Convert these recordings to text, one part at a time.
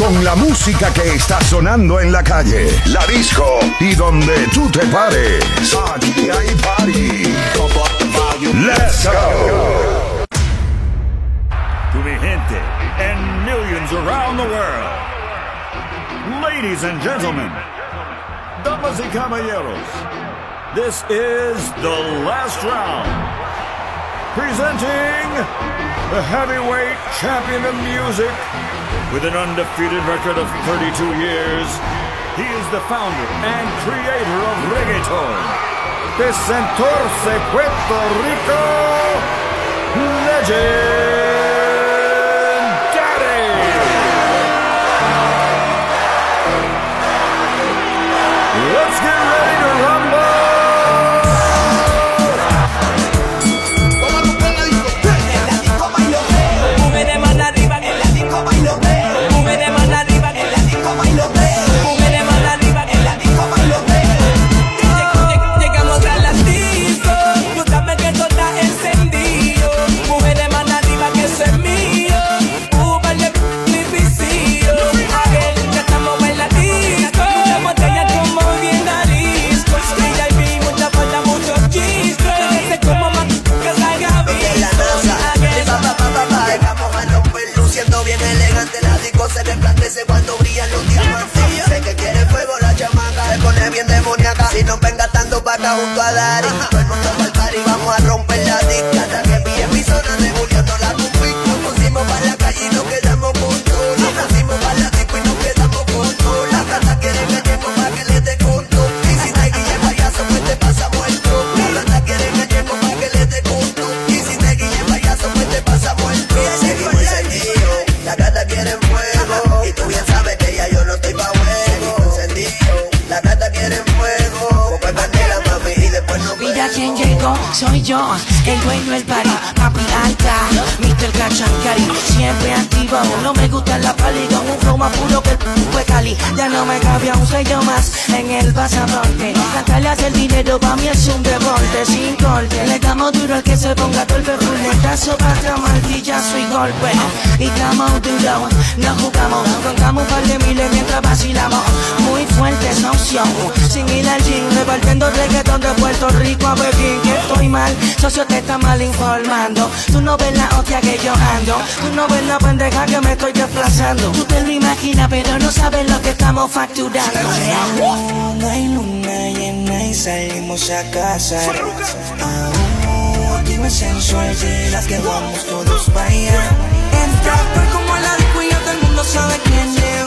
Con la música que está sonando en la calle, la disco y donde tú te pares. Aquí hay. Let's go. To mi gente and millions around the world. Ladies and gentlemen, damas y caballeros, this is the last round. Presenting the heavyweight champion of music with an undefeated record of 32 years. He is the founder and creator of reggaeton. De Centorce, Puerto Rico, Legend. Si no venga tanto para acá junto a Dari. Todo el mundo pa'l party. Vamos a romper la disca. gone. Soy yo, el dueño del party, papi alta, Mr. Cachancari, siempre activo, no me gusta la pali con un flow más puro que el fue Cali, ya no me cabía un sello más en el pasaporte, cantarle hacia el dinero pa' mí es un deporte, sin corte, le damos duro al que se ponga golpe, fuletazo, pata, martillazo y golpe, y estamos duro, no jugamos, contamos un par de miles mientras vacilamos, muy fuerte opción, sin ir al gym, repartiendo reggaetón de Puerto Rico a Pekín, estoy mal, socio te está mal informando, tú no ves la hostia que yo ando, tú no ves la pendeja que me estoy desplazando, tú te lo imaginas pero no sabes lo que estamos facturando. Aún hay luna llena y salimos a casa. Aún dime sensual de las que vamos todos para allá. Entra pues como la disco y todo el mundo sabe quién llegó.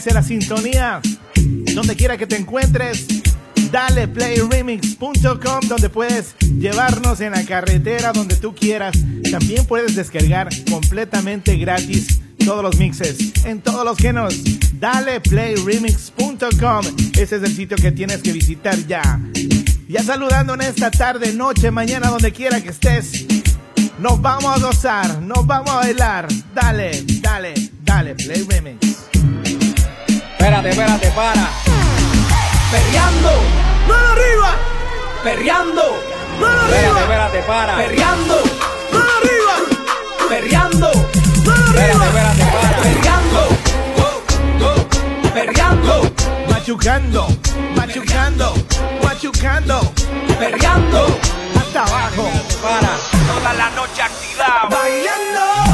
gracias la sintonía. Donde quiera que te encuentres, dale playremix.com donde puedes llevarnos en la carretera donde tú quieras. También puedes descargar completamente gratis todos los mixes en todos los géneros. Dale playremix.com. Ese es el sitio que tienes que visitar ya. Ya saludando en esta tarde, noche, mañana, donde quiera que estés. Nos vamos a gozar, nos vamos a bailar. Dale, dale, dale, Play Remix espérate, espérate, para. Perreando, mano arriba. Perreando, mano arriba. Espérate, espérate, para. Perreando, mano arriba. Perreando, mano arriba. Espérate, espérate, para. Perreando, go, go. Perreando, machucando, machucando, machucando. Perreando, hasta abajo. Para. Toda la noche activado. Bailando.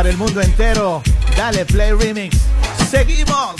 para el mundo entero. Dale Play Remix. Seguimos.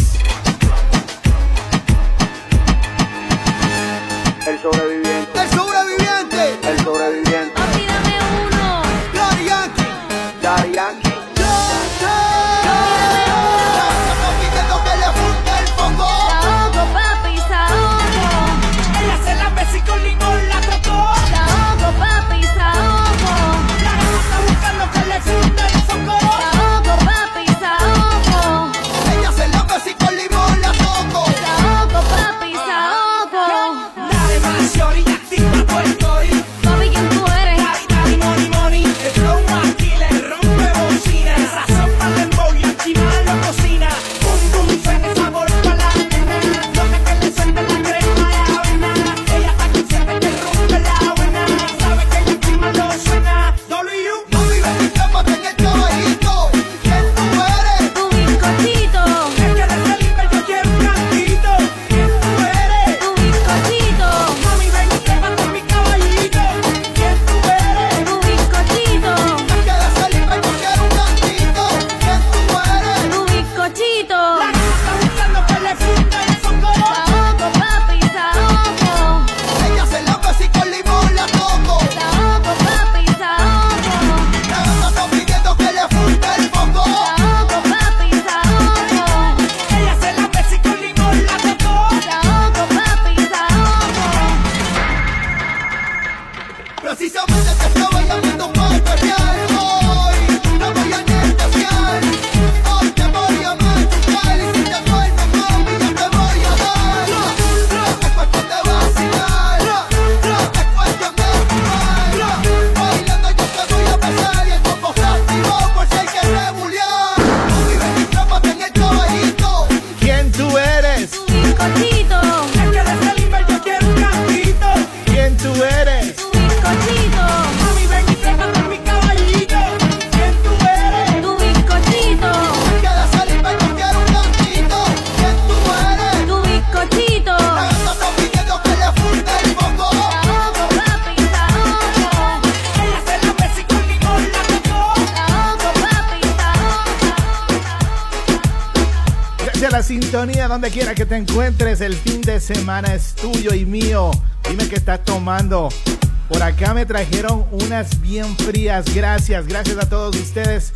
Frías. Gracias, gracias a todos ustedes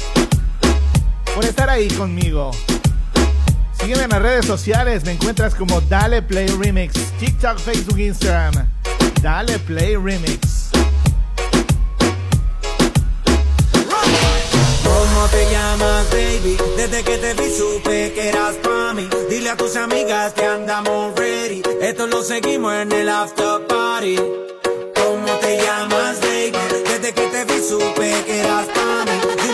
por estar ahí conmigo. Sígueme en las redes sociales, me encuentras como Dale Play Remix, TikTok, Facebook, Instagram. Dale Play Remix. ¿Cómo te llamas, baby? Desde que te vi supe que eras para mí. Dile a tus amigas que andamos ready. Esto lo seguimos en el after party. ¿Cómo te llamas? supe que eras para mí.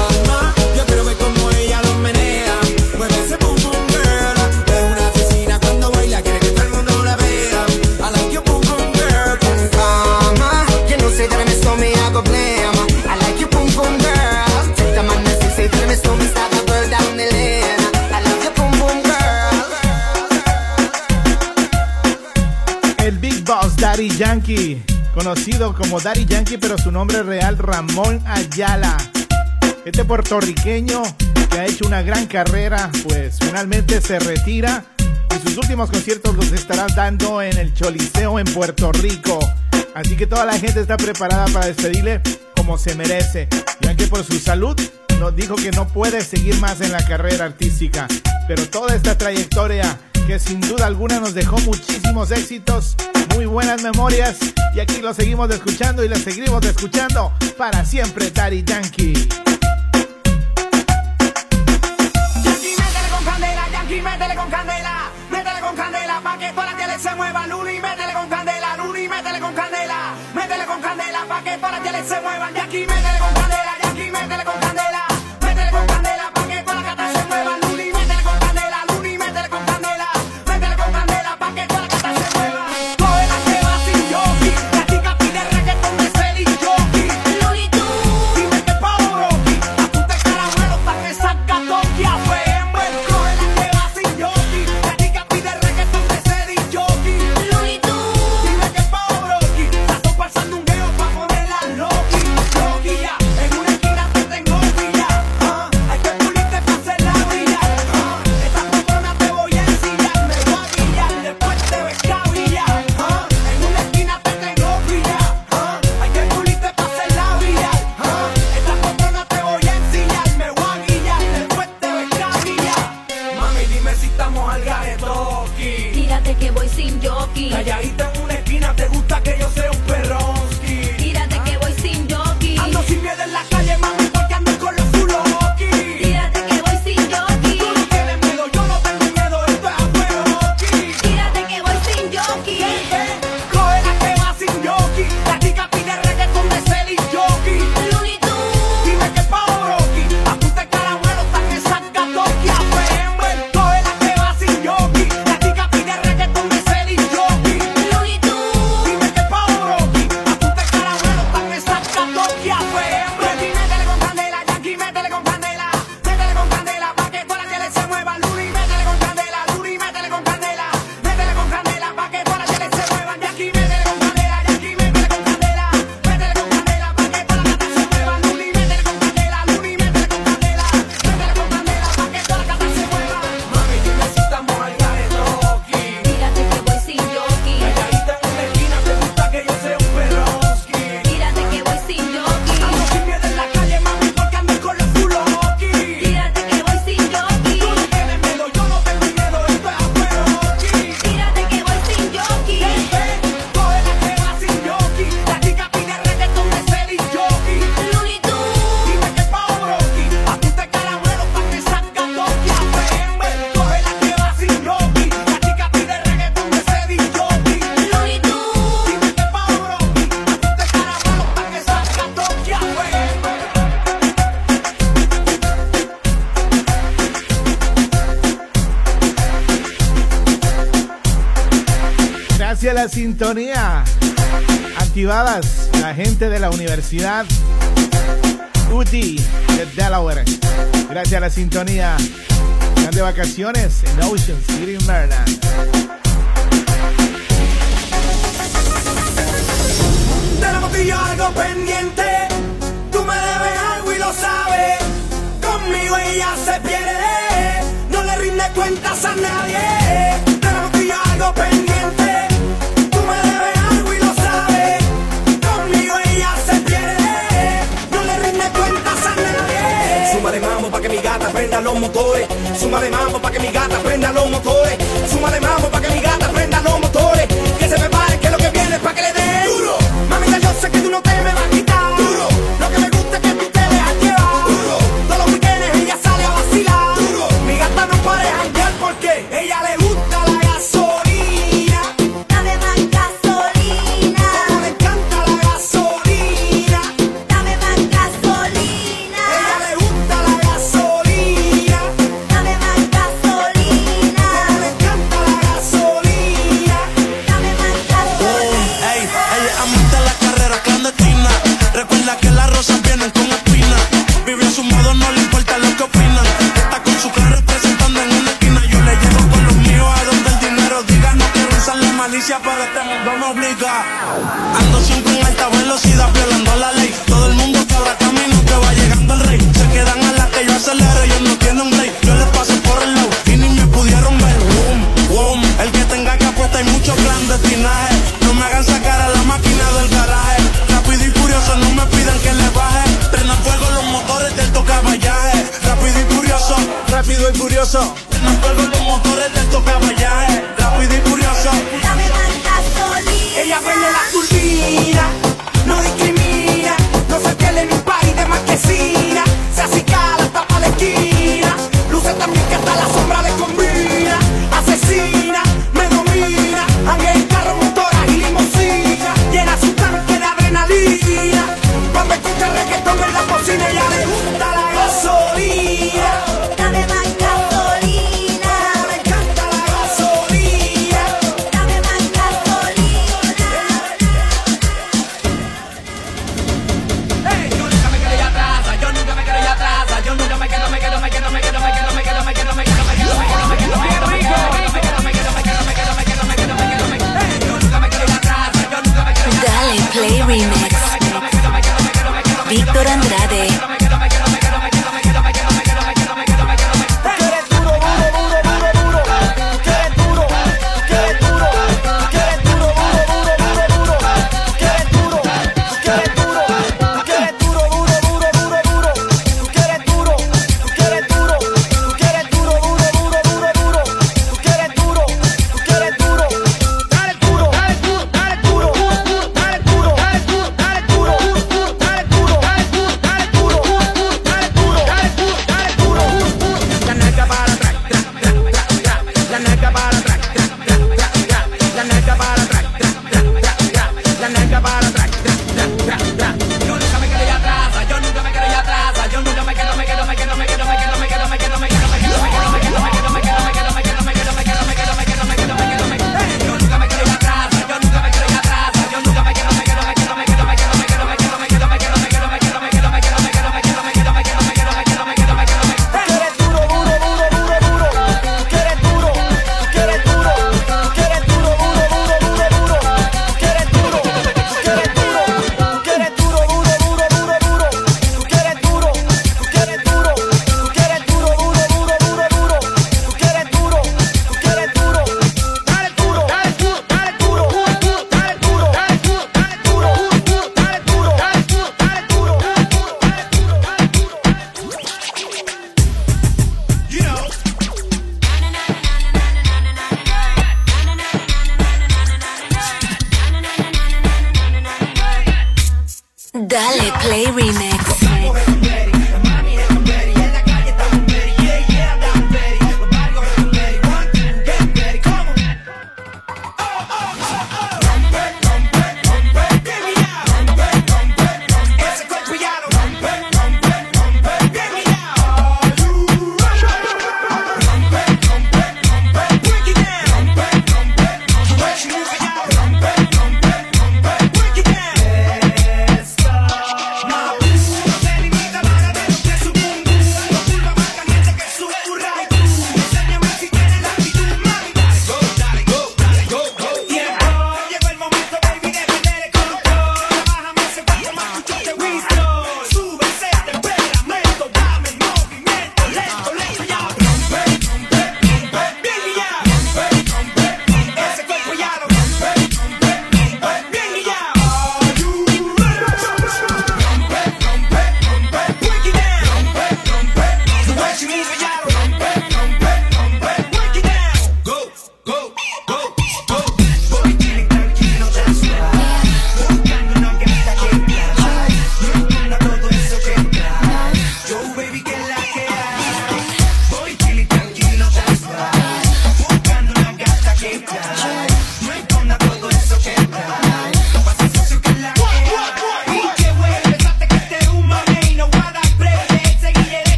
conocido como Daddy Yankee, pero su nombre real Ramón Ayala. Este puertorriqueño que ha hecho una gran carrera, pues finalmente se retira y sus últimos conciertos los estará dando en el Choliseo en Puerto Rico. Así que toda la gente está preparada para despedirle como se merece, ya que por su salud nos dijo que no puede seguir más en la carrera artística, pero toda esta trayectoria que sin duda alguna nos dejó muchísimos éxitos, muy buenas memorias y aquí lo seguimos escuchando y lo seguimos escuchando para siempre Daddy Yankee. Yankee métele con candela, Yankee métele con candela, métele con candela pa que para que le se mueva Luli, métele con candela, Luli métele con candela, métele con candela pa que para que le se mueva Yankee métele Universidad UTI de Delaware. Gracias a la sintonía. Están de vacaciones en Ocean City, Maryland. Tenemos tú y yo algo pendiente. Tú me debes algo y lo sabes. Conmigo ella se pierde. No le rinde cuentas a nadie. prenda los motores. Suma de mambo para que mi gata prenda los motores. Suma de mambo para que mi gata prenda los motores.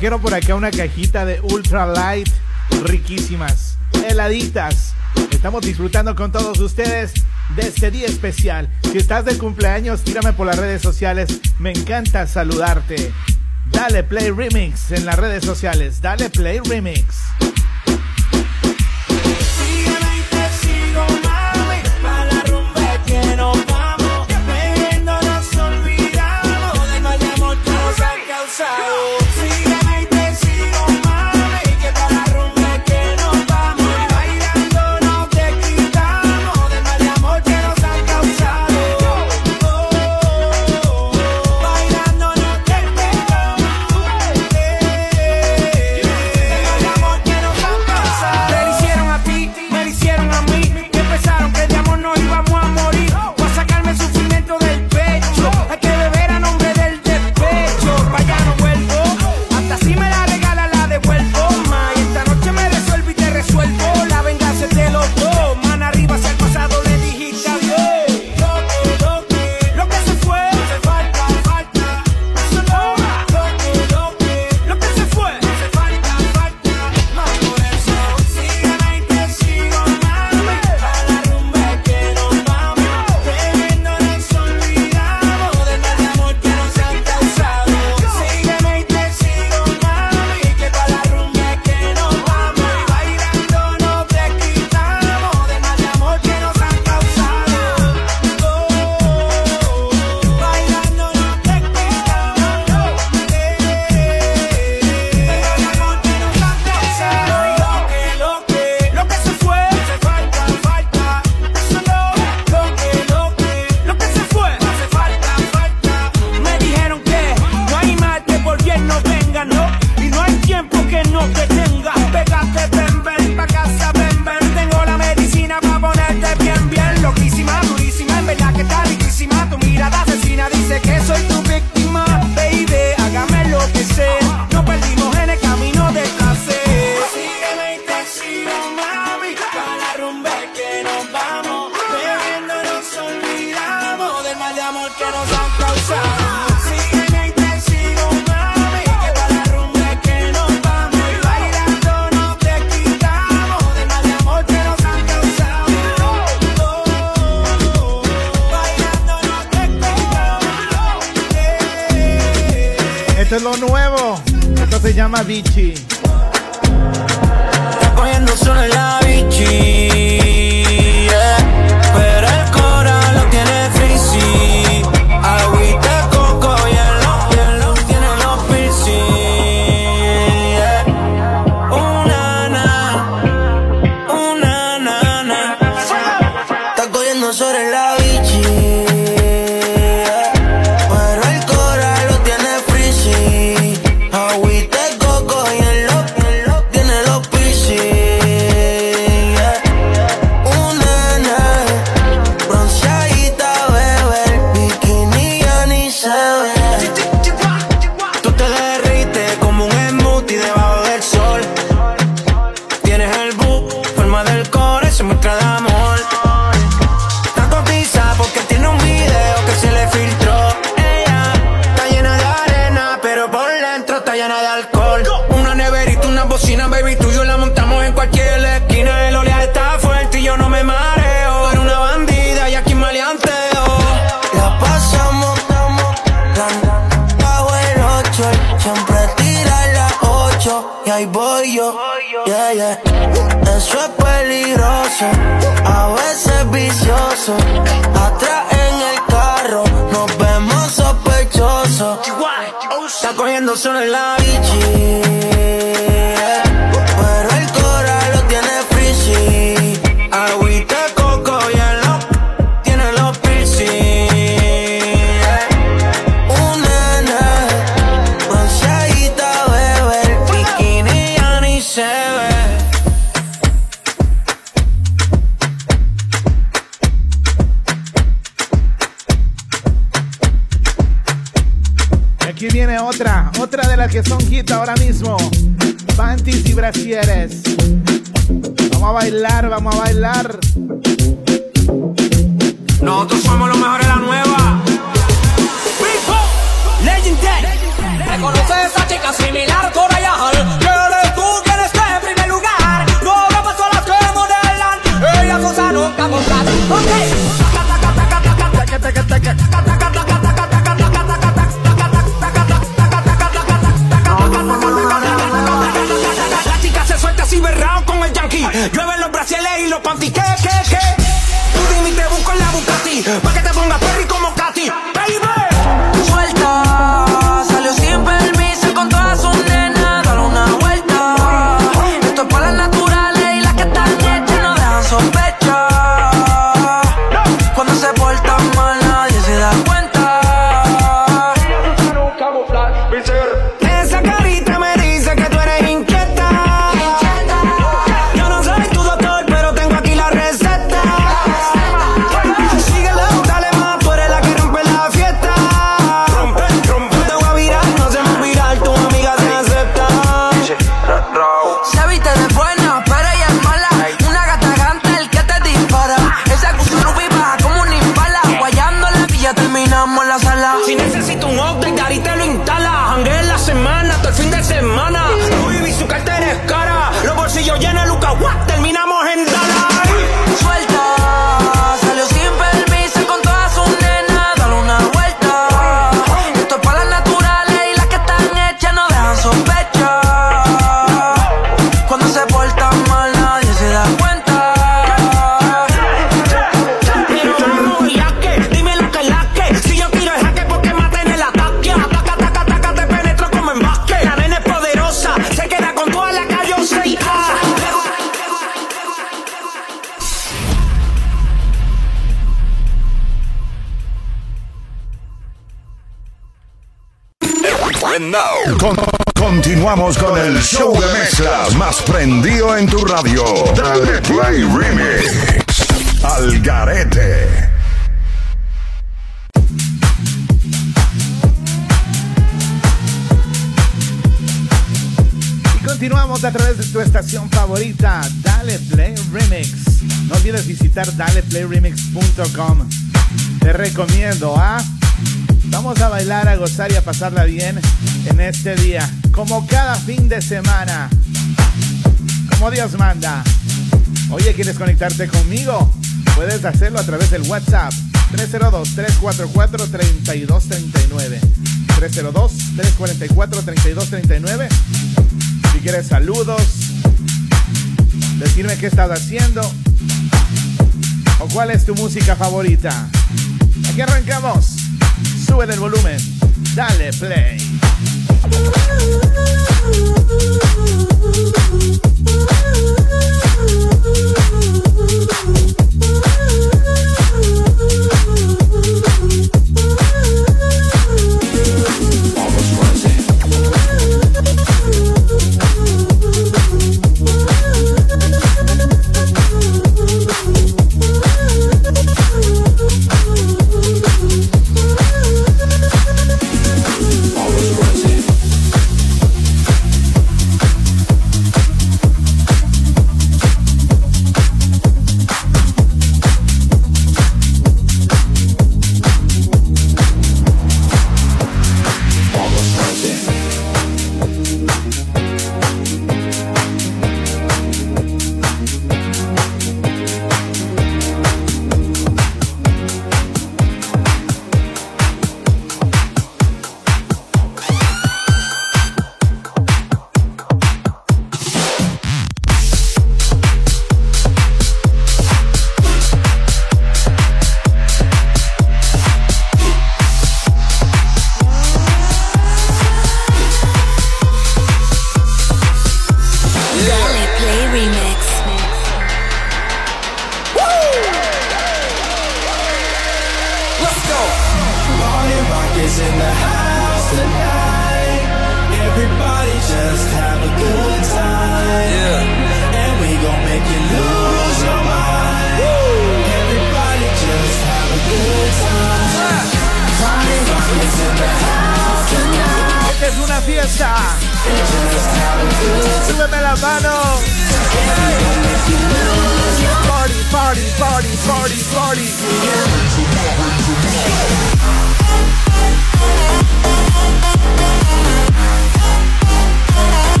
trajeron por acá una cajita de ultra light riquísimas, heladitas. Estamos disfrutando con todos ustedes de este día especial. Si estás de cumpleaños, tírame por las redes sociales. Me encanta saludarte. Dale Play Remix en las redes sociales. Dale Play Remix. otra, otra de las que son hit ahora mismo. Panties y brasieres. Vamos a bailar, vamos a bailar. Nosotros Llueven los brasiles y los panty, que, que, que. Tú dime y te busco en la Bucati, pa' que te Show de mezclas más prendido en tu radio. Dale Play Remix. Al garete. Y Continuamos a través de tu estación favorita, Dale Play Remix. No olvides visitar daleplayremix.com. Te recomiendo, ¿ah? Vamos a bailar, a gozar y a pasarla bien en este día como cada fin de semana, como Dios manda. Oye, ¿quieres conectarte conmigo? Puedes hacerlo a través del WhatsApp 302-344-3239. 302-344-3239. Si quieres saludos, decirme qué estás haciendo o cuál es tu música favorita. Aquí arrancamos. Sube el volumen. Dale play. Ooh, ooh, ooh,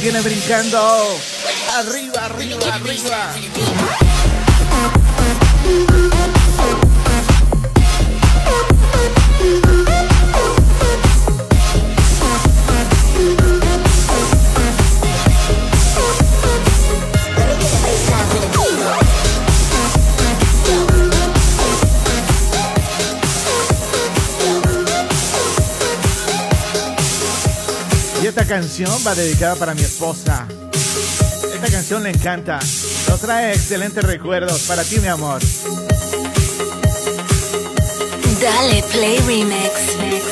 viene brincando. canción va dedicada para mi esposa. Esta canción le encanta. Nos trae excelentes recuerdos para ti, mi amor. Dale Play Remix.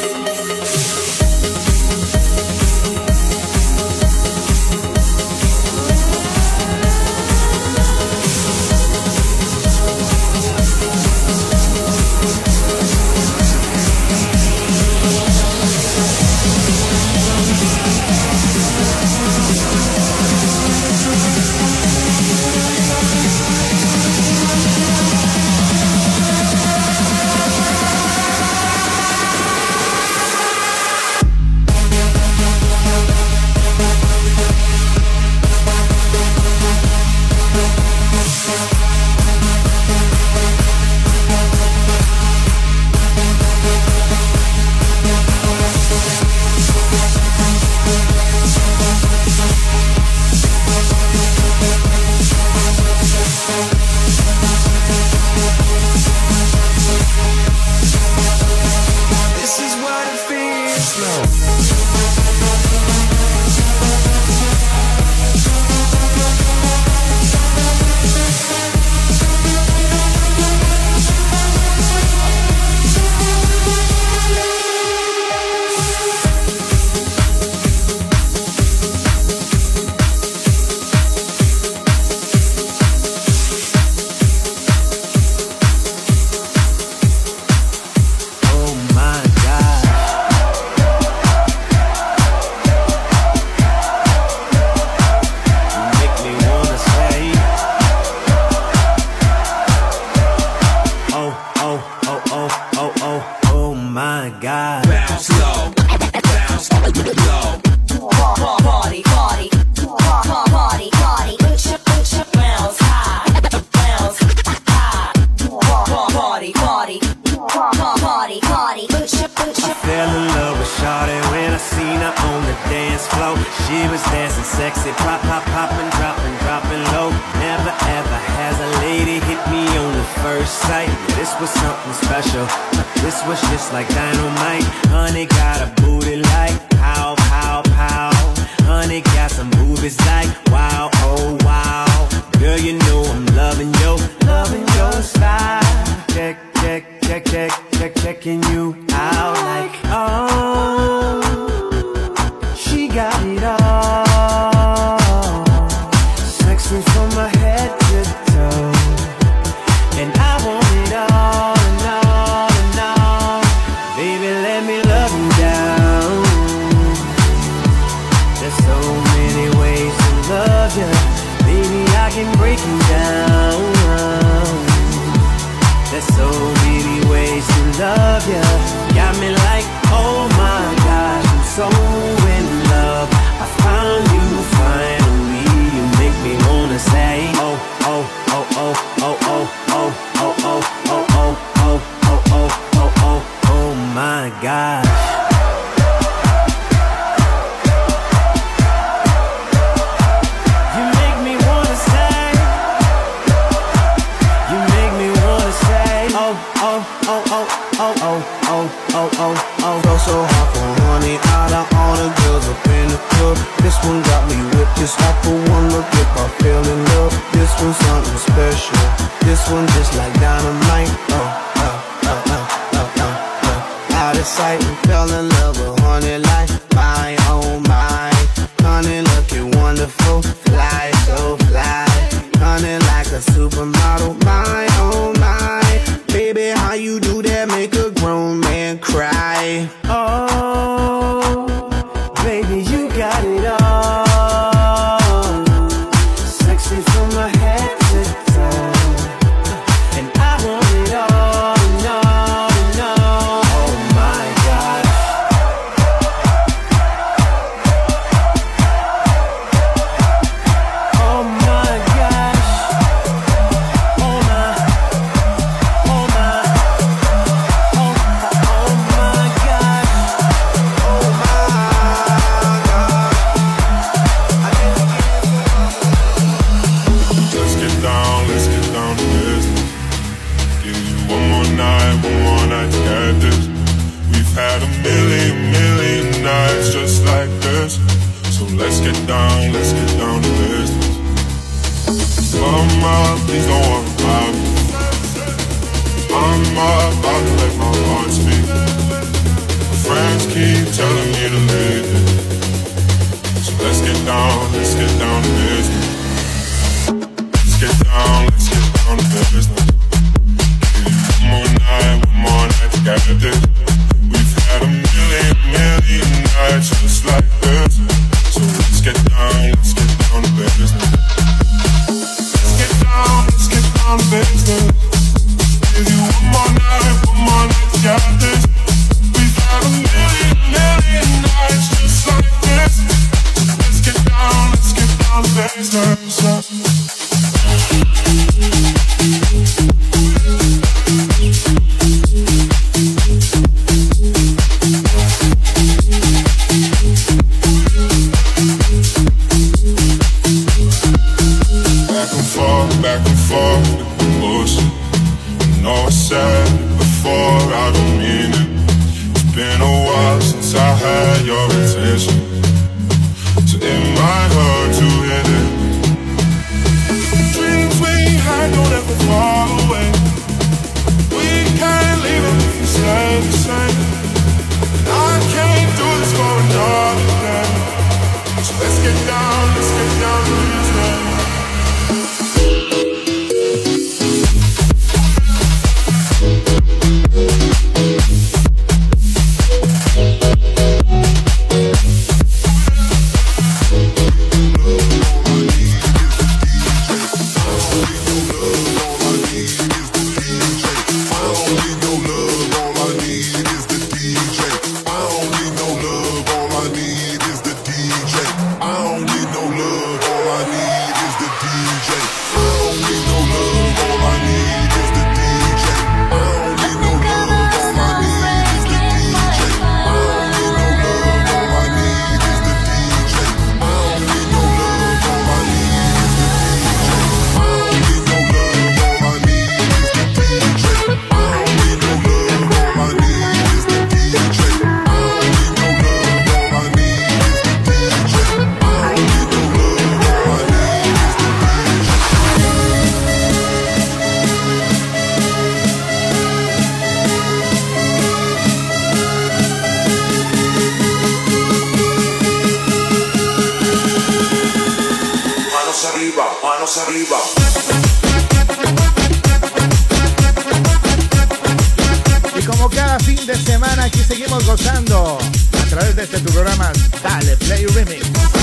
Dale, Play Remix.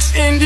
It's in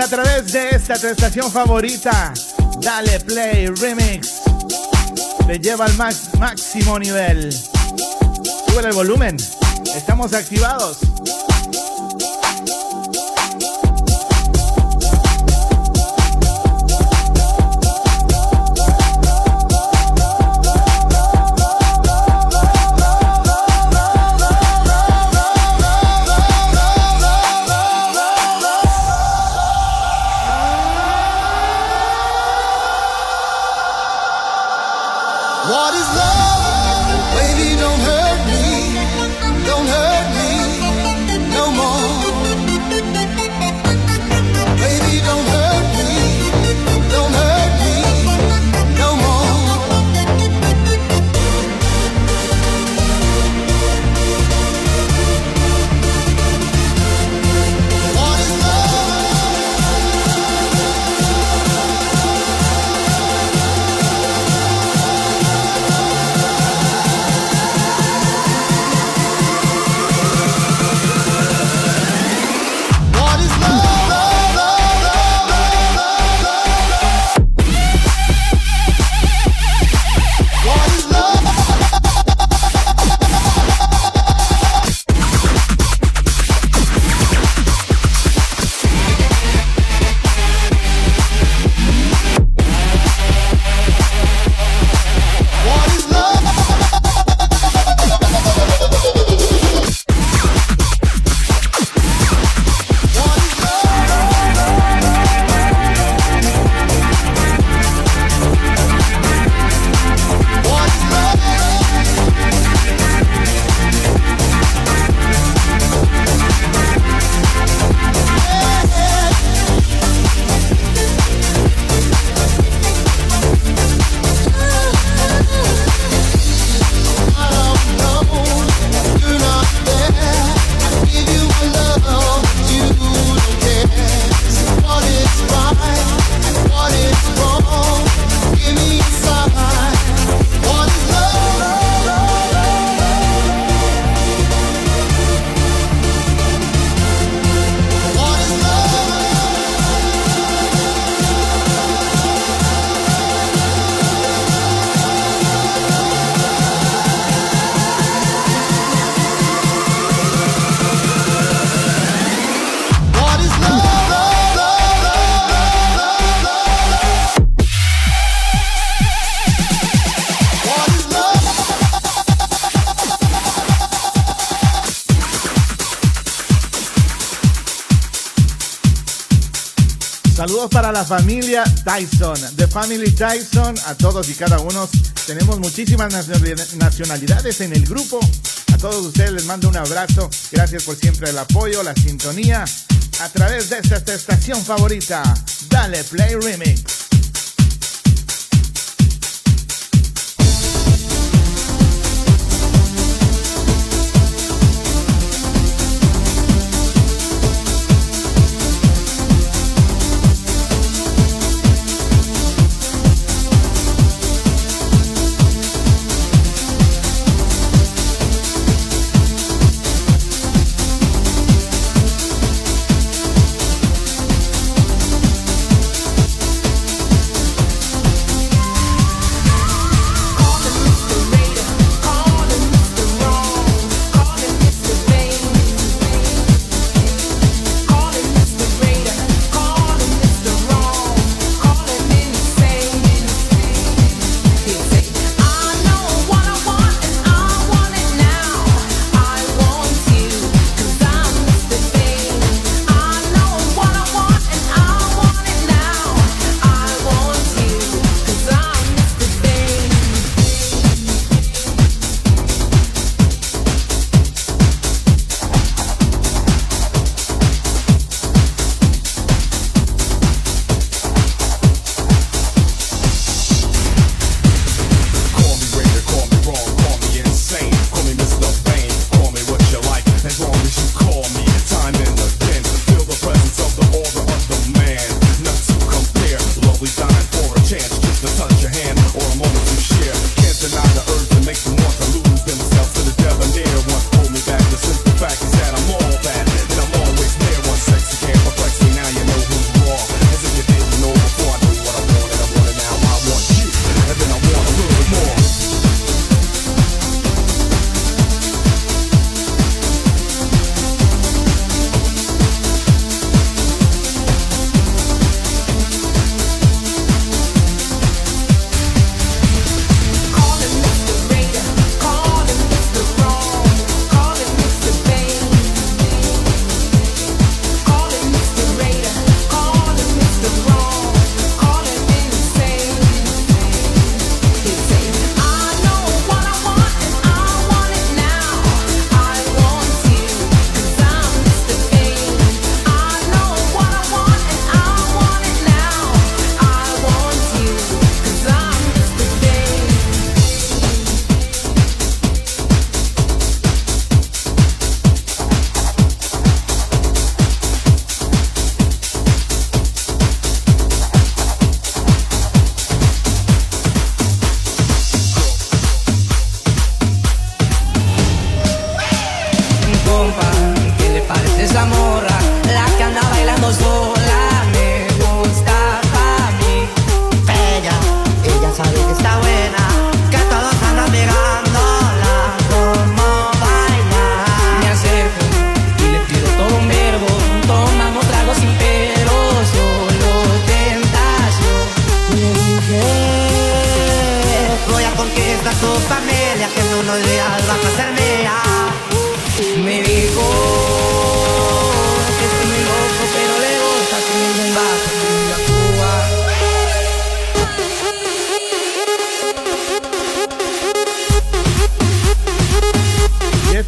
a través de esta tu estación favorita. Dale Play Remix. Te lleva al max, máximo nivel. Sube el volumen. Estamos activados. Familia Tyson, The Family Tyson, a todos y cada uno. Tenemos muchísimas nacionalidades en el grupo. A todos ustedes les mando un abrazo. Gracias por siempre el apoyo, la sintonía. A través de esta estación favorita, Dale Play Remix.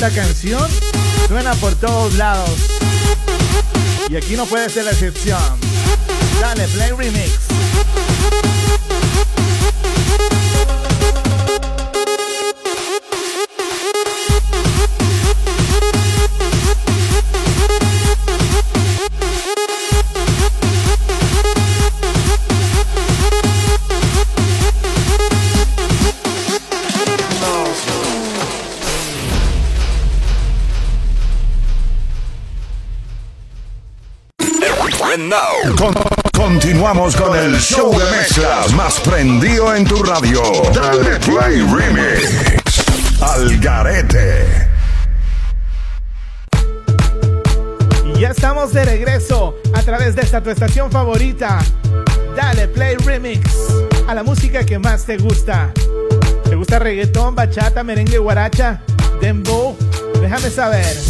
esta canción suena por todos lados. Y aquí no puede ser la excepción. Dale, play remix. Continuamos con el show de mezclas más prendido en tu radio. Dale Play Remix. Al Garete. Y ya estamos de regreso a través de esta tu estación favorita. Dale Play Remix. A la música que más te gusta. ¿Te gusta reggaetón, bachata, merengue, guaracha, dembow? Déjame saber.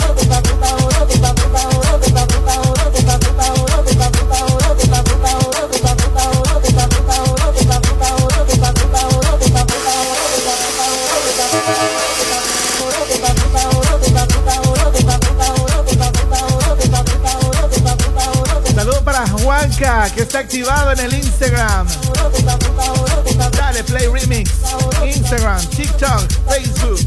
que está activado en el Instagram. Dale Play Remix. Instagram, TikTok, Facebook.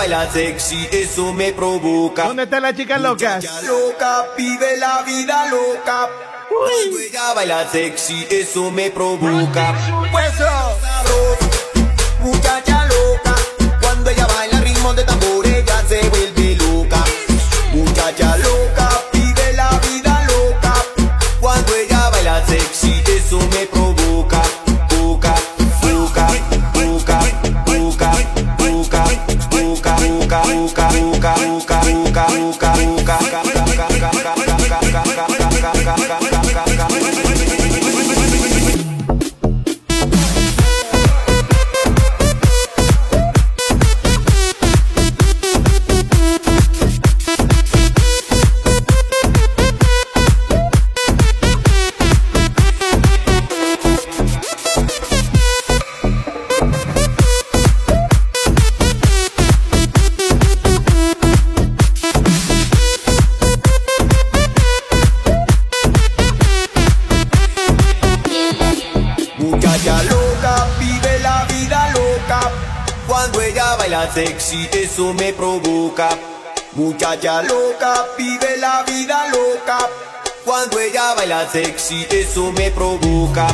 Cuando ella baila sexy, eso me provoca. ¿Dónde están las chicas locas? Muchacha loca, vive la vida loca. Cuando ella baila sexy, eso me provoca. Pues muchacha loca. Cuando ella baila ritmo de tambor, ella se vuelve loca. Muchacha loca, eso me provoca. Muchacha loca, vive la vida loca. Cuando ella baila sexy, eso me provoca.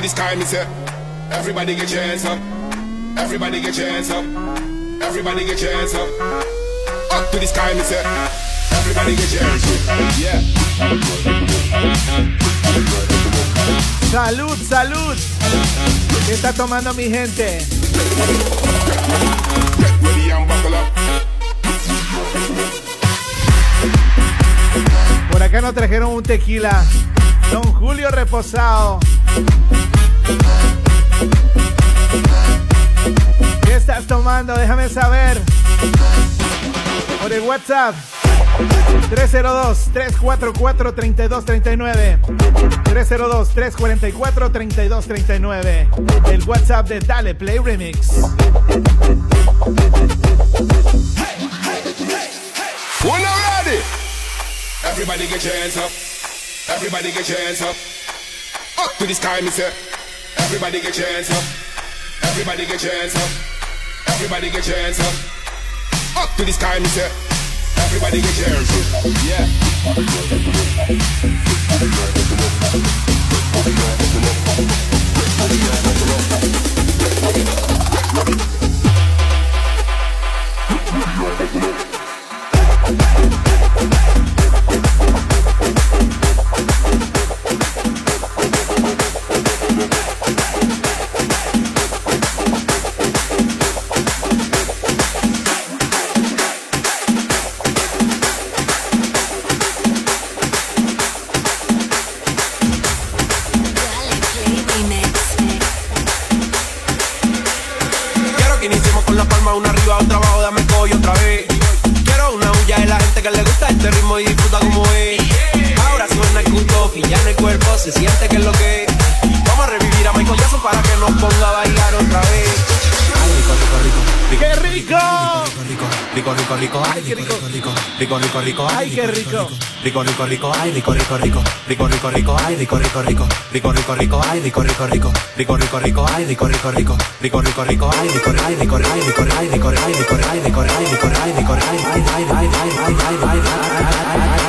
To the sky, me say. Everybody get your hands up. Everybody get your hands up. Everybody get your hands up. Up to the sky, me say. Everybody get your hands up. Yeah. Salud, salud. ¿Qué está tomando mi gente? Ready and buckle up. Por acá nos trajeron un tequila. Don Julio Reposado. Estás tomando? Déjame saber. Por el WhatsApp. 302-344-3239. 302-344-3239. El WhatsApp de Dale Play Remix. When I'm ready, everybody get your hands up. Everybody get your hands up. Up to the sky, me say. Everybody get your hands up. Everybody get your hands up. Everybody get your hands up. Up to the sky, me. Everybody get your hands up. Yeah. cuerpo se siente que es lo que. Vamos a revivir a Michael Jackson para que nos ponga a bailar otra vez. Ay, rico, rico, rico. rico ¡Qué rico! Rico, rico, rico, rico, ay, qué rico, rico, rico, rico, rico, rico, rico, rico, rico, ay, rico, rico, rico, rico, rico, rico, ay, rico, rico, rico, rico, rico, rico, rico, rico, rico, rico, rico, rico, rico, rico, rico, rico, rico, ay, rico, ay, rico, ay, rico, ay, rico, ay, rico, ay, rico, ay, rico, ay, rico, ay, rico,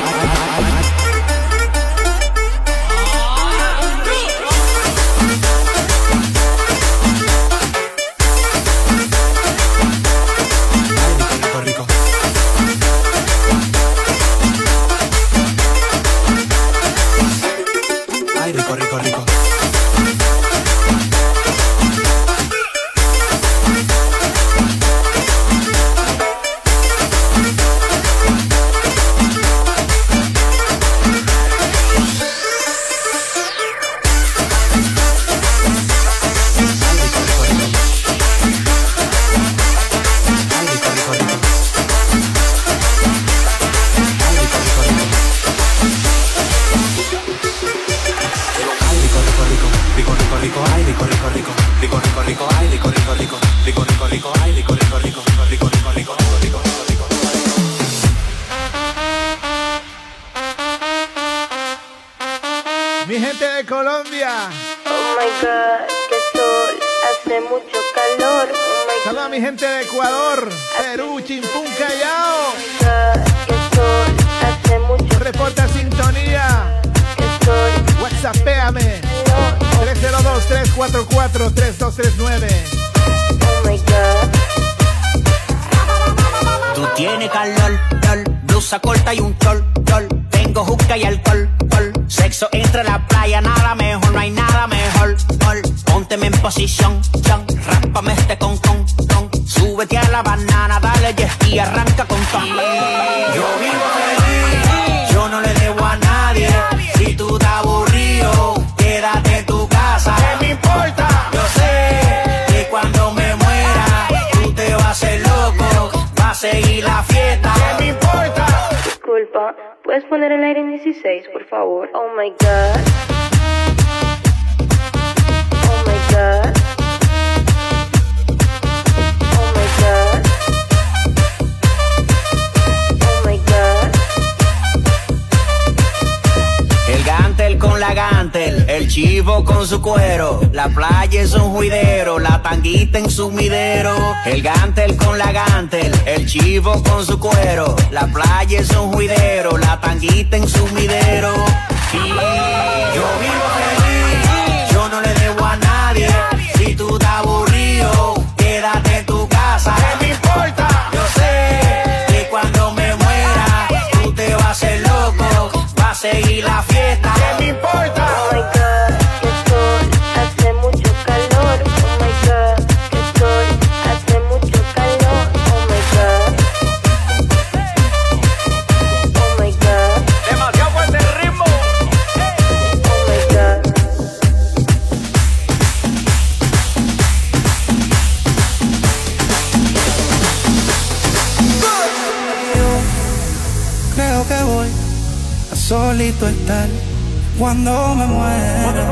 cuando me muera.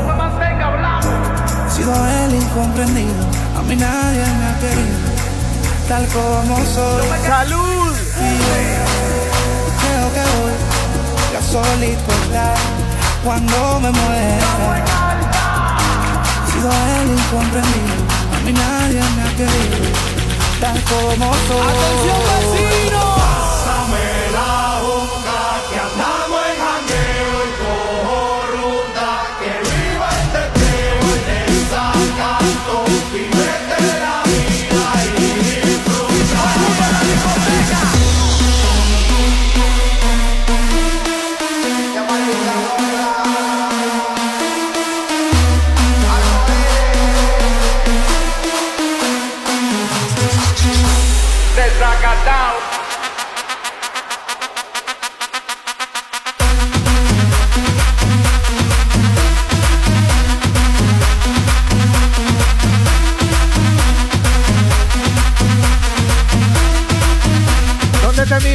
Sido el incomprendido, a mí nadie me ha querido, tal como soy. ¡Salud! Y creo que voy ya solito estar cuando me muera. Sido el incomprendido, a mí nadie me ha querido, tal como soy. ¡Atención, vecino!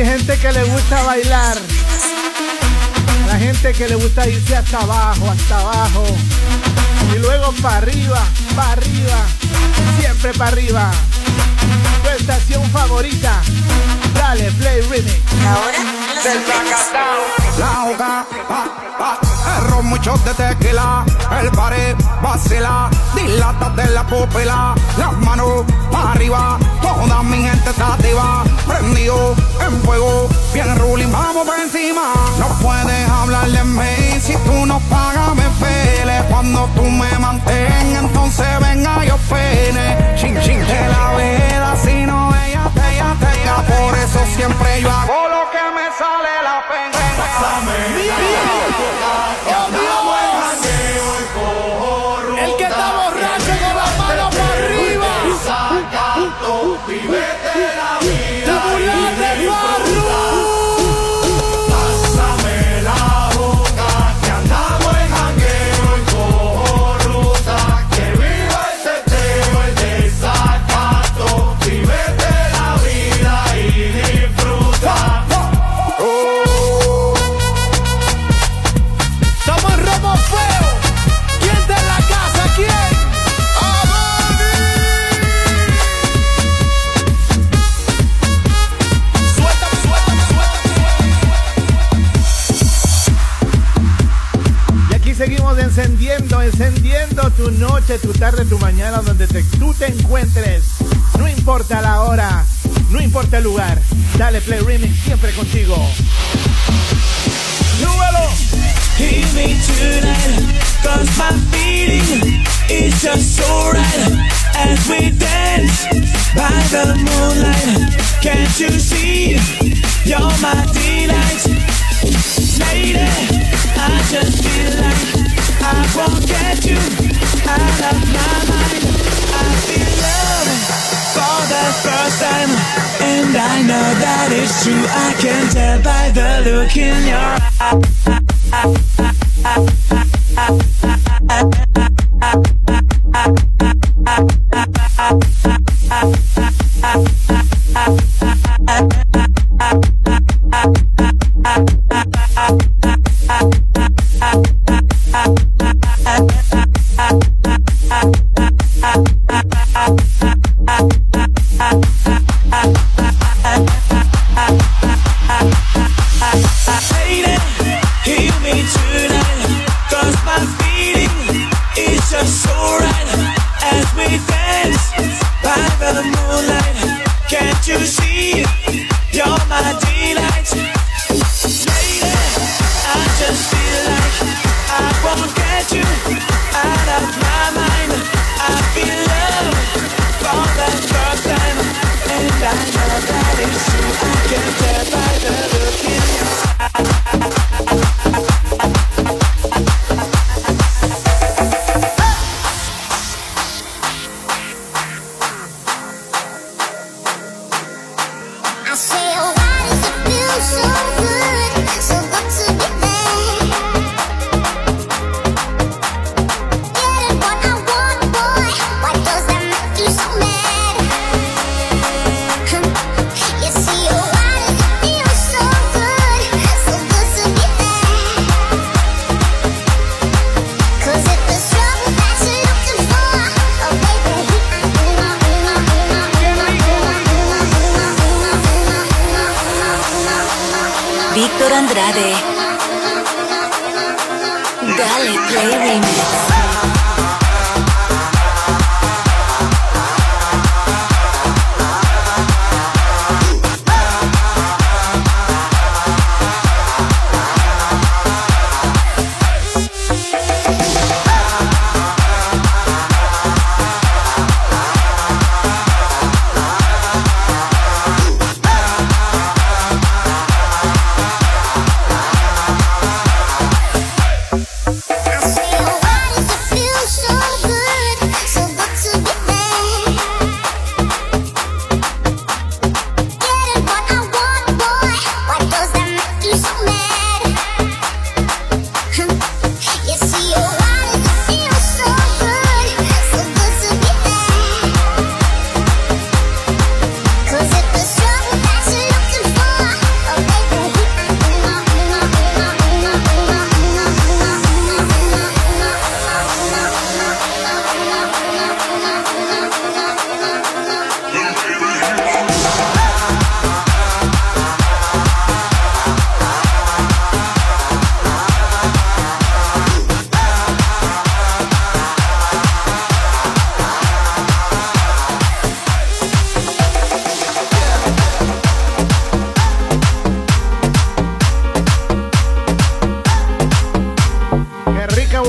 gente que le gusta bailar. La gente que le gusta irse hasta abajo, hasta abajo. Y luego para arriba, para arriba. Siempre para arriba. Tu estación favorita. Dale, play remix. Ahora, del la hoja, pa, pa, erro mucho de tequila, el pared vacila, dilata de la pupila, las manos para arriba, toda mi gente está activa, prendido en fuego, bien ruling, vamos por encima, no puedes hablarle en mí, si tú no pagas me pele, cuando tú me mantengas, entonces venga yo pene, chin chin de la vida, si no ella te, ella. Te, por eso siempre yo hago sale la pena. El tu noche, tu tarde, tu mañana, donde te- tú te encuentres. No importa la hora, no importa el lugar. Dale play remix siempre contigo. ¡Súbelo! Hear me tonight, cause my feeling is just so right as we dance by the moonlight. Can't you see? You're my delight, lady. I just feel like I won't get you look in your eye.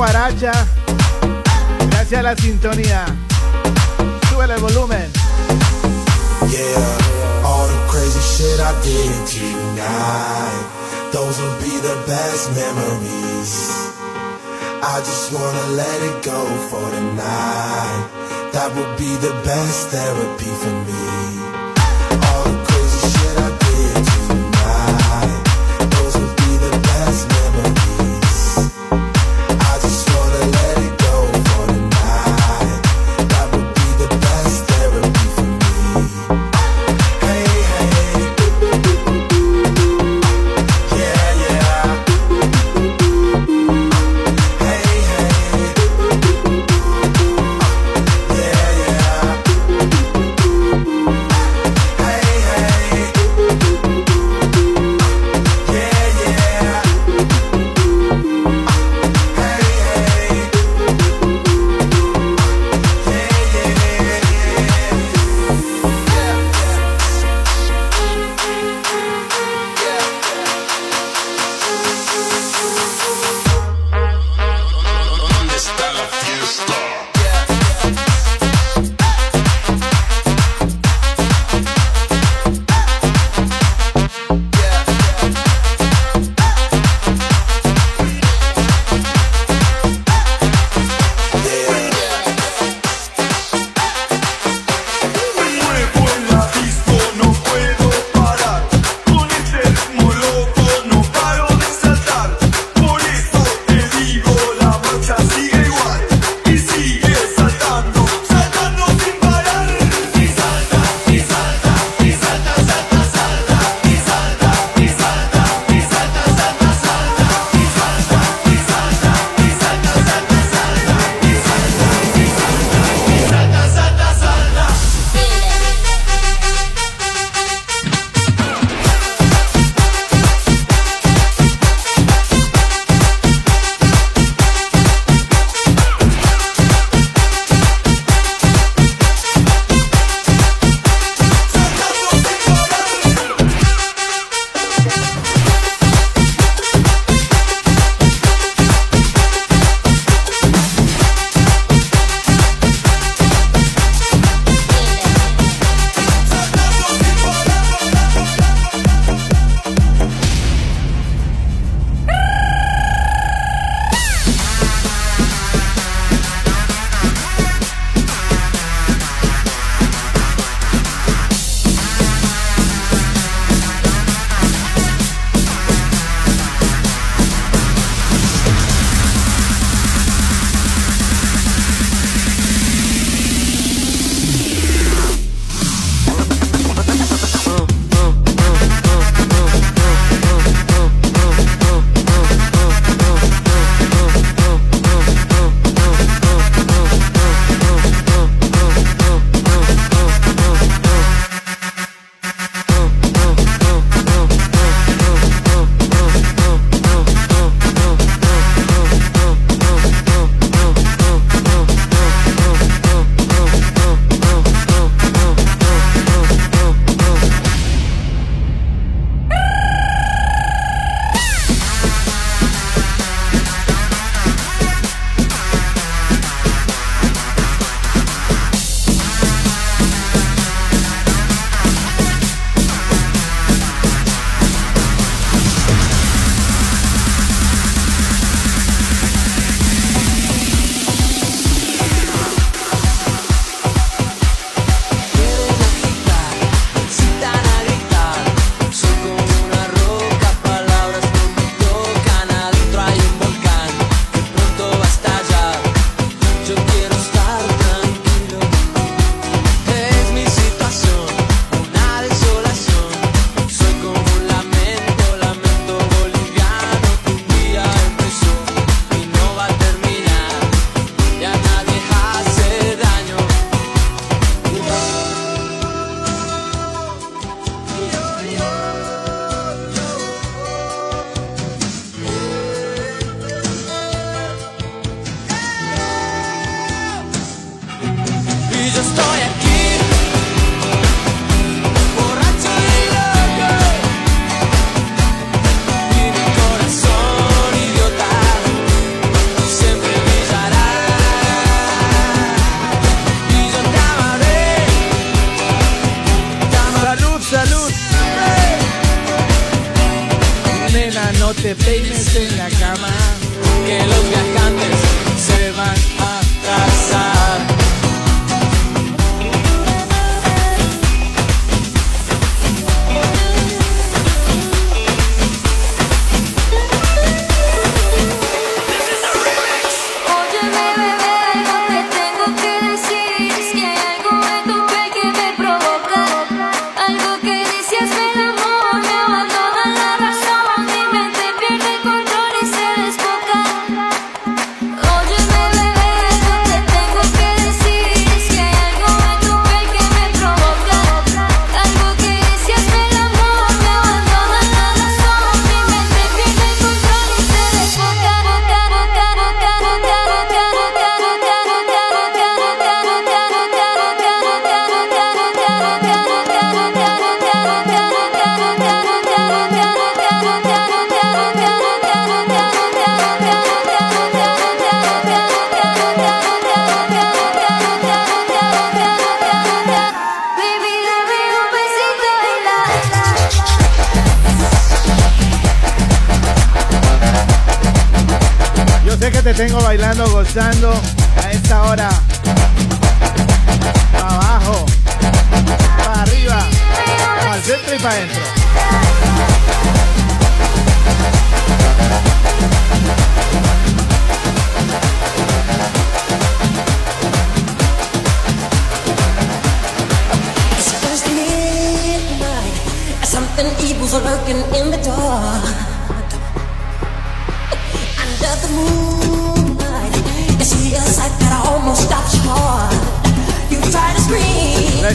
Guaracha. Gracias a la sintonía. Sube el volumen. Yeah, all the crazy shit I did tonight. Those will be the best memories. I just wanna let it go for the night. That would be the best therapy for me.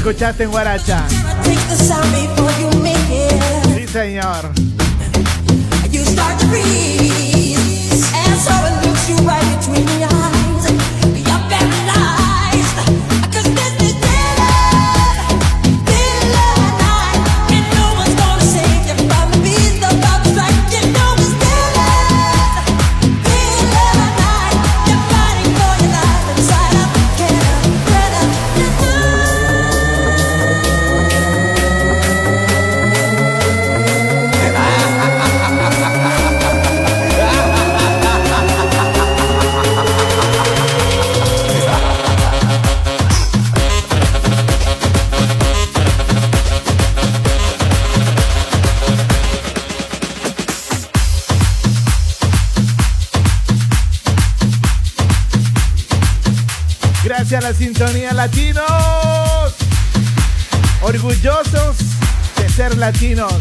escuchaste en Guaracha. Sí, señor. You start to breathe, and so A la sintonía latinos. Orgullosos de ser latinos.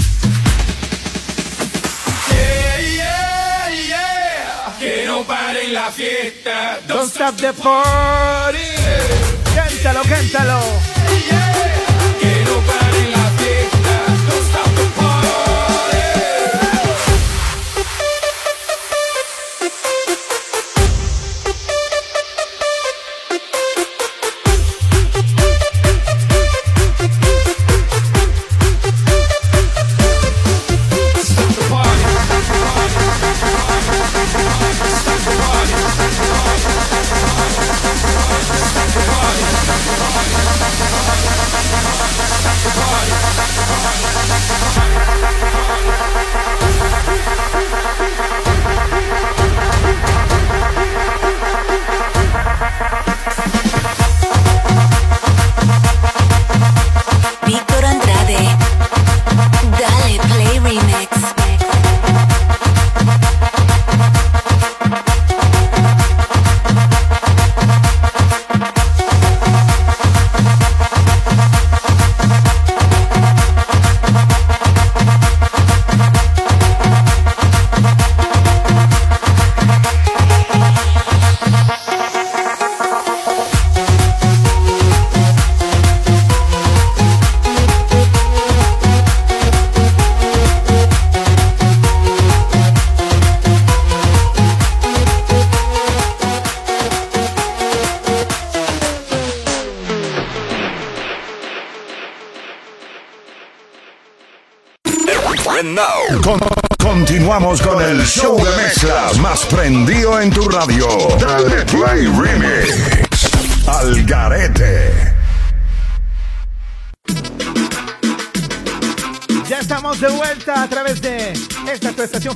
Yeah, yeah, yeah. Que no paren la fiesta. Don't, stop the party. Cántalo, cántalo.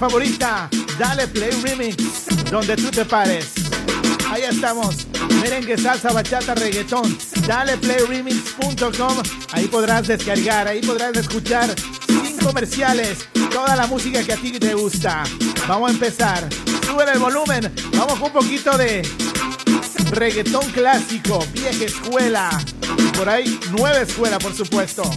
favorita, Dale Play Remix, donde tú te pares. Ahí estamos, merengue, salsa, bachata, reggaetón, daleplayremix.com. Ahí podrás descargar, ahí podrás escuchar sin comerciales toda la música que a ti te gusta. Vamos a empezar, sube el volumen, vamos con un poquito de reggaetón clásico, vieja escuela, por ahí nueva escuela, por supuesto.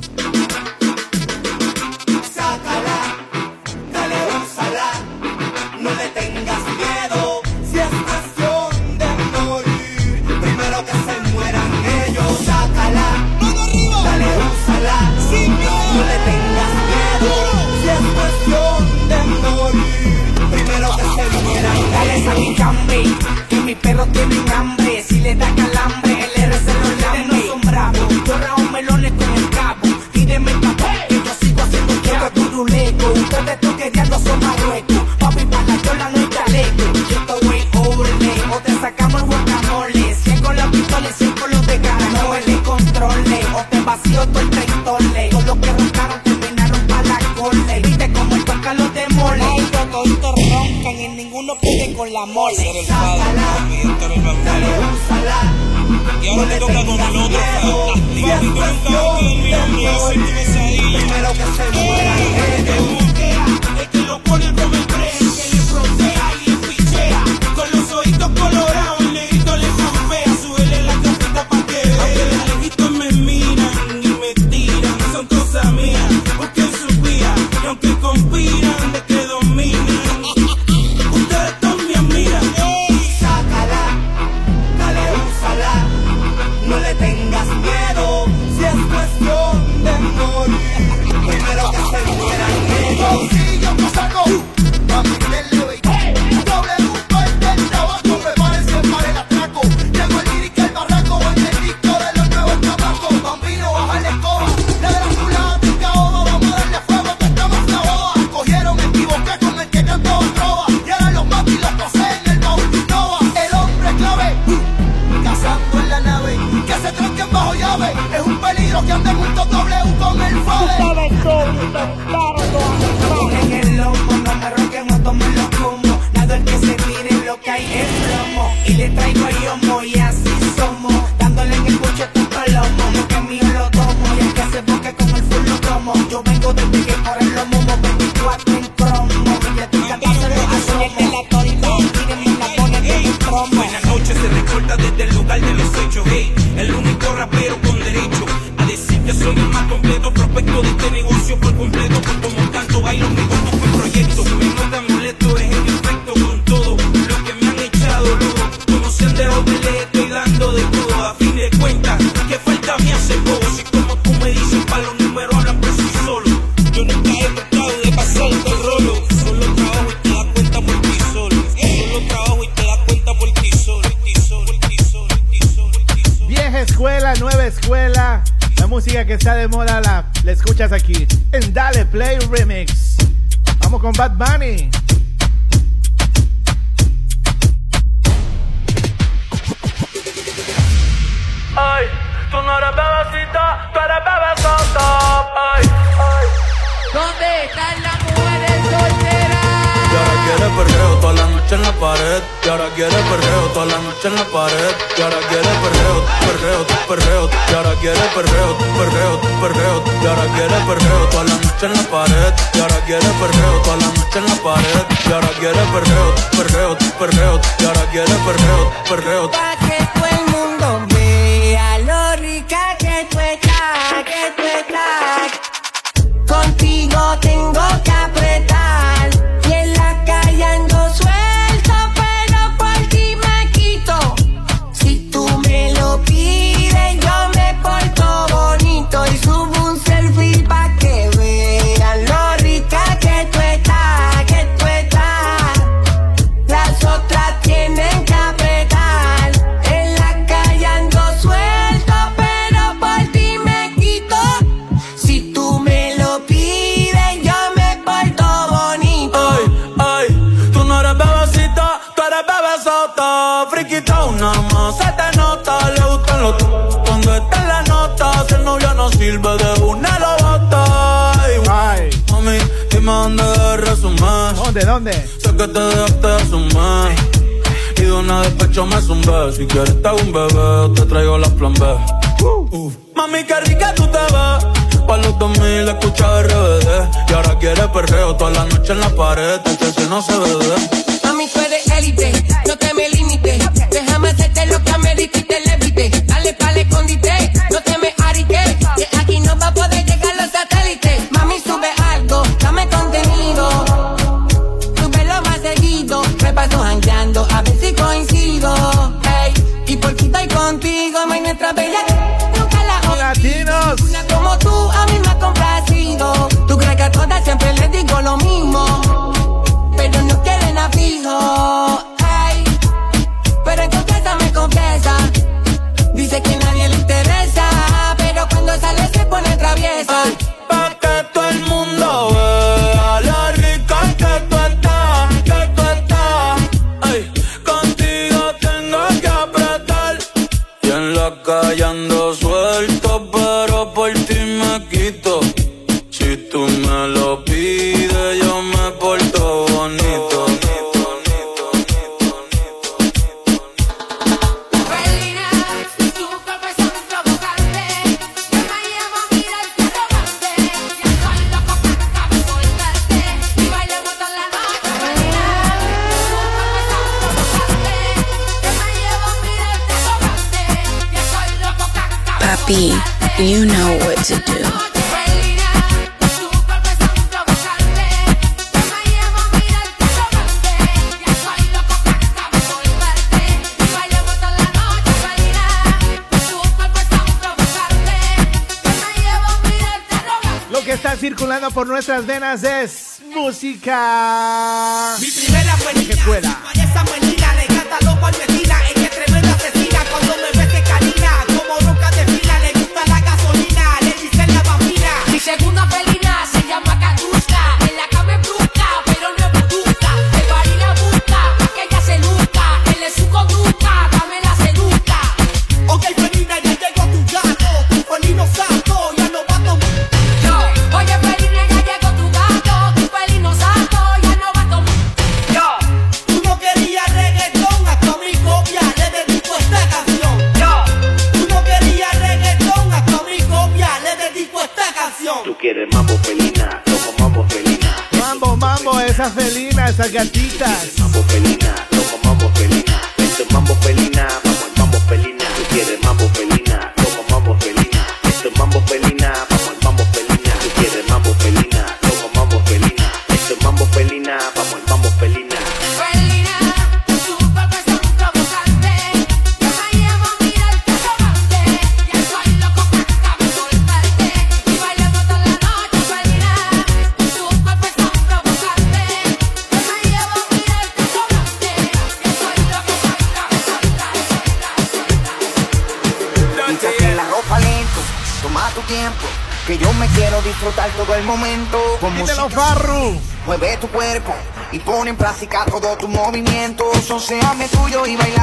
ahora quiere perreo, perreo, perreo. Y ahora quiere perreo toda la noche en la pared. Y ahora quiere perreo toda la noche en la pared. Y ahora quiere perreo, perreo, perreo. Y ahora quiere perreo, perreo. última de resumir. ¿Dónde, dónde? Sé que te dejaste de sumar. Y de una despecho me zumbé. Si quieres te hago un bebé, te traigo las plan B. Uh. Mami, qué rica tú te ves. Pa' los 2000 escucha RBD. Y ahora quieres perreo toda la noche en la pared. Hasta que no se ve. Mami, tú eres élite es música. las gatitas. todo tu movimiento, soseame tuyo y baila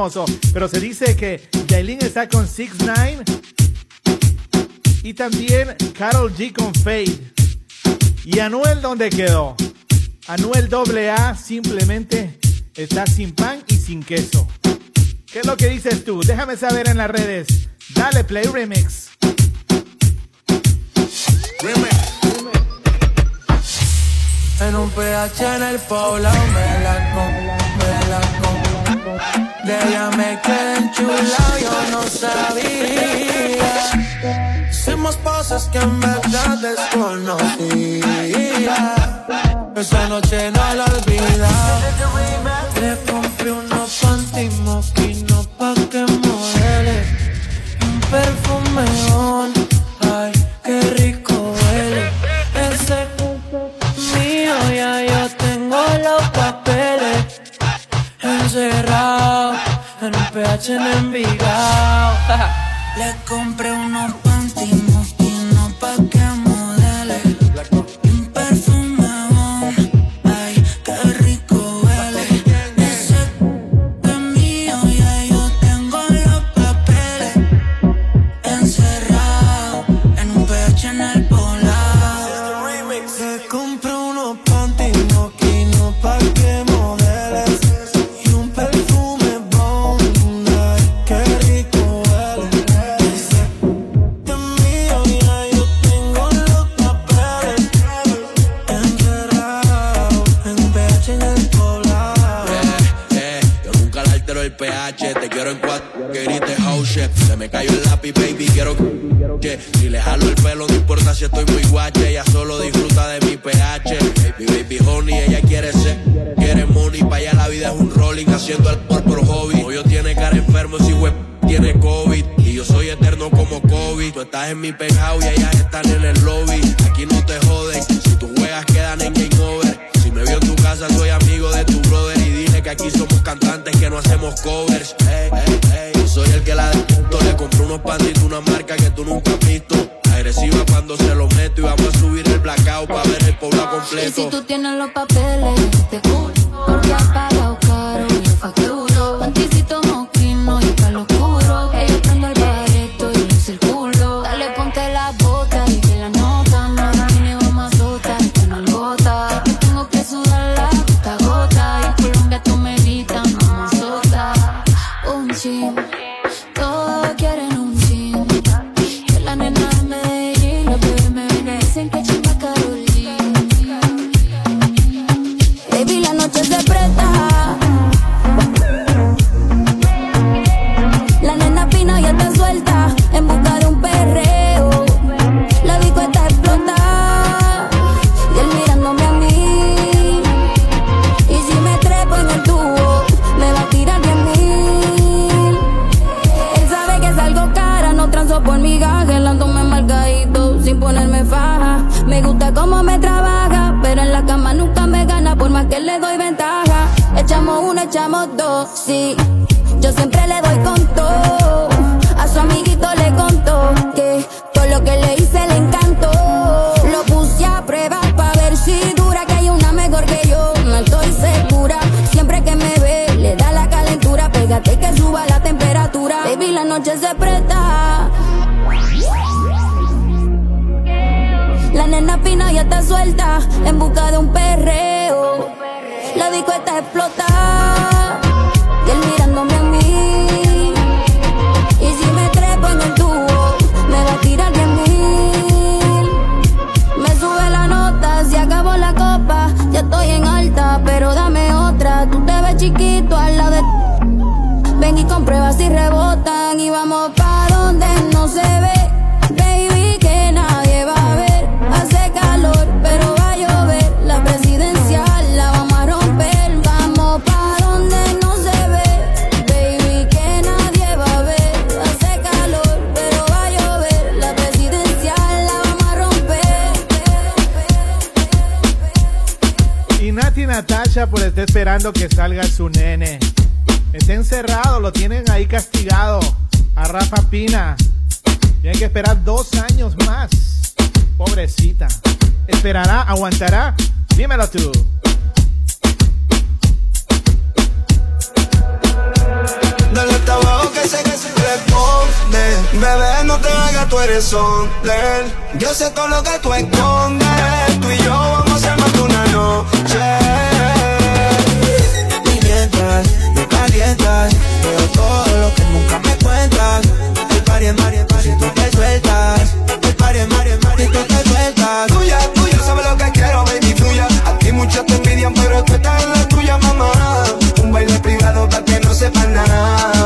chismoso, pero se dice que Yailin está con 6 9 y también Carol G con Fade. ¿Y Anuel dónde quedó? Anuel AA simplemente está sin pan y sin queso. ¿Qué es lo que dices tú? Déjame saber en las redes. Dale play remix. Remix. En un PH en el poblado me la con, me la con que ya me quedé enchulado, yo no sabía. Hicimos cosas que en verdad desconocía. Esa noche no la olvida. Le compré unos panty moquinos pa' que modele. Un perfumeón. en le compré unos panty esperando que salga su nene. Está encerrado, lo tienen ahí castigado. A Rafa Pina. Tiene que esperar dos años más. Pobrecita. Esperará, aguantará. Dímelo tú. Dale hasta abajo que sé que se responde. Bebé, no te hagas, tú eres son Yo sé todo lo que tú escondes. Tú y yo vamos a armar una noche. sientas Veo todo lo que nunca me cuentas. El party es si tú te sueltas. El party es Mario, si tú te sueltas. Tuya, tuya, sabes lo que quiero, baby, tuya. A ti te envidian, pero tú estás en la tuya, mamá. Un baile privado para que no sepan nada.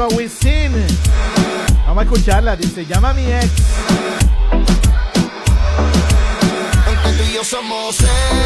disco Wisin. Vamos a escucharla, dice, llama a mi ex. Aunque tú y yo somos ex.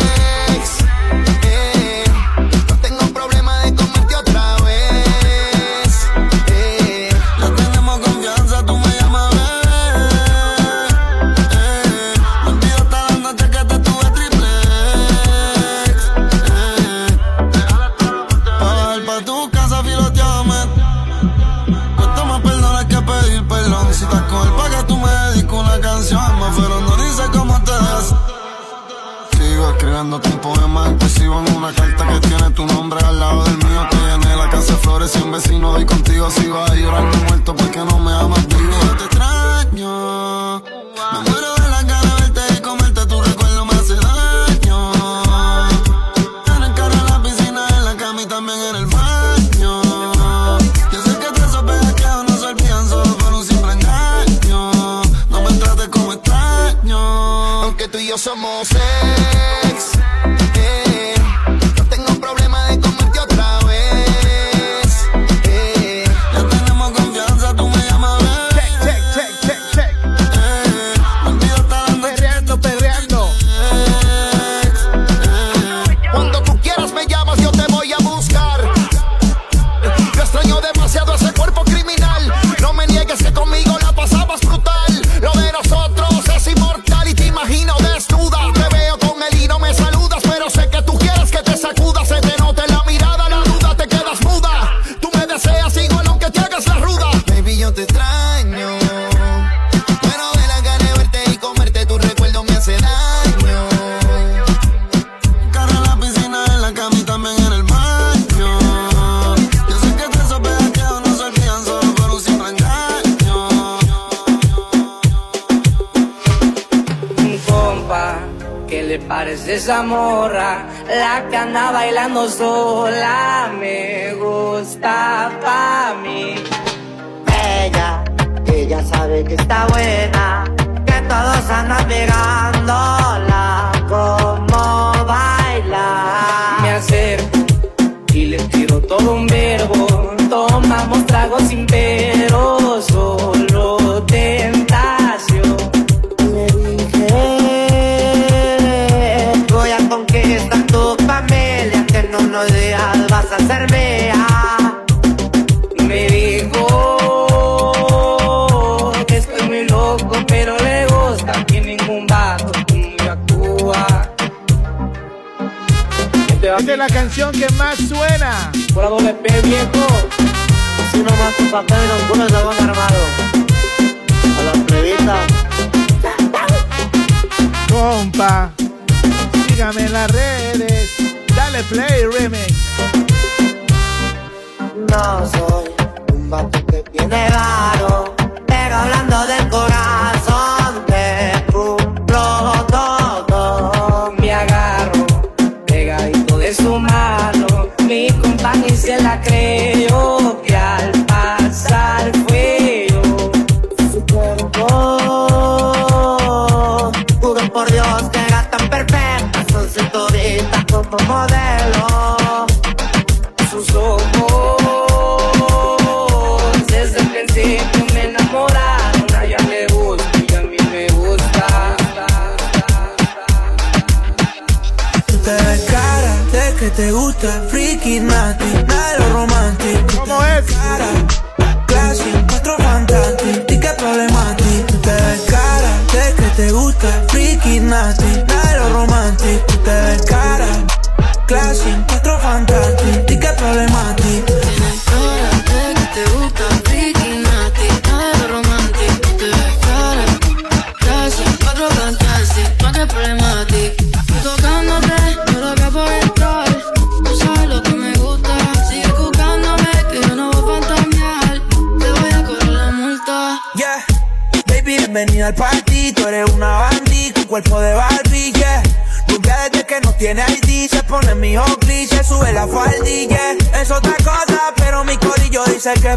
te gusta, freaky, nati, nada lo romántico. ¿Cómo es? Cara, classy, cuatro fantastic, ticket problemático. Tú te ves cara, sé que te gusta, freaky, nati, nada lo romántico. Te ves cara, classy, sé que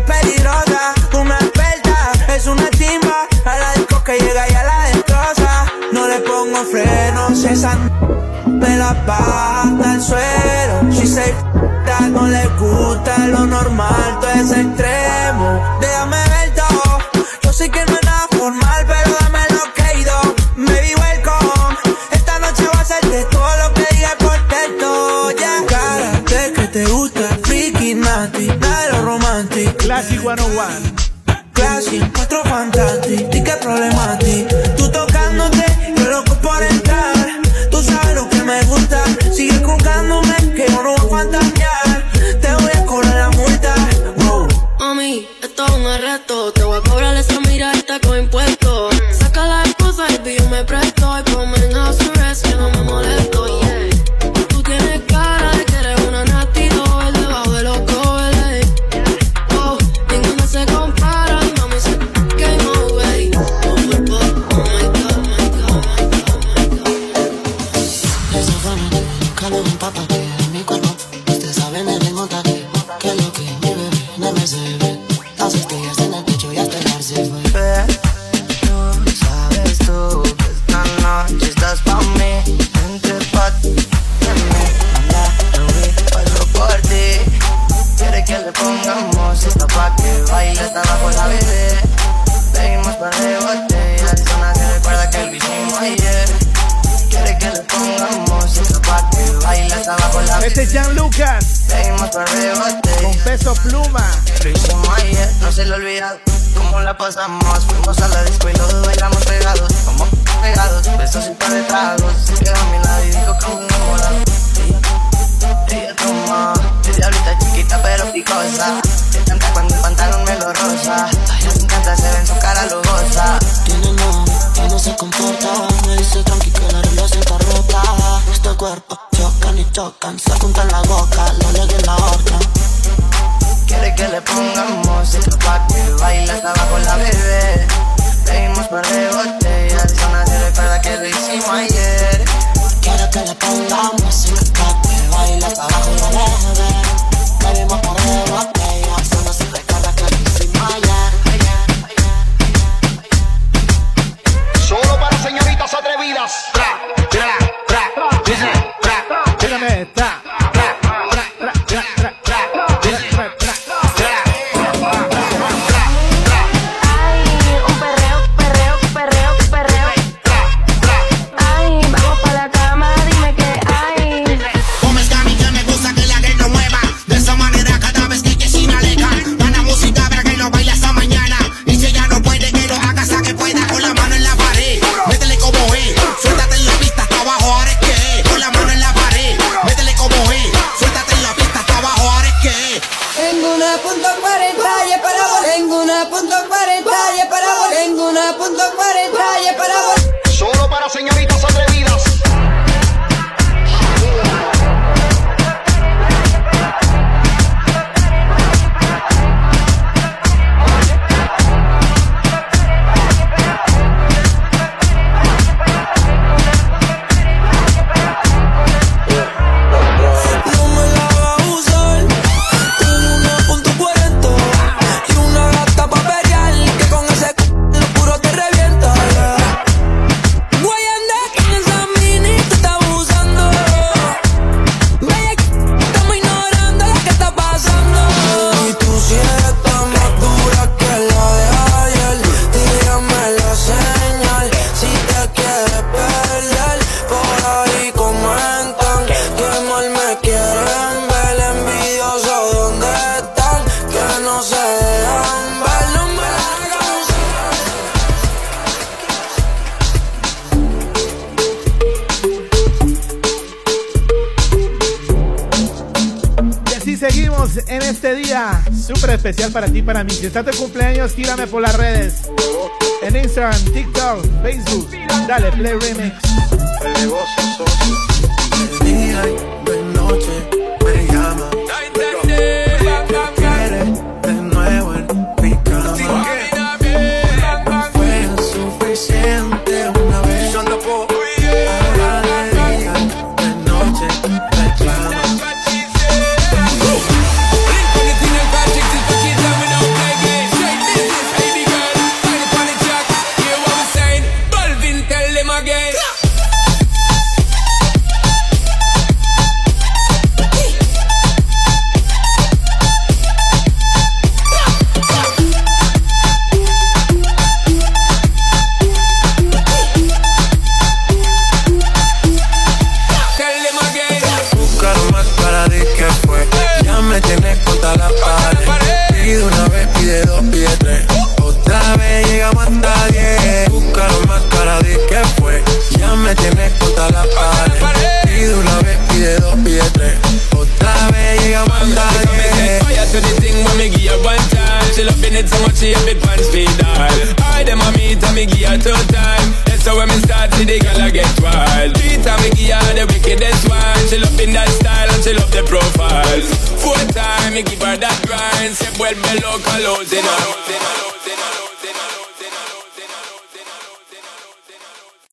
para mí. Si está tu cumpleaños, tírame por las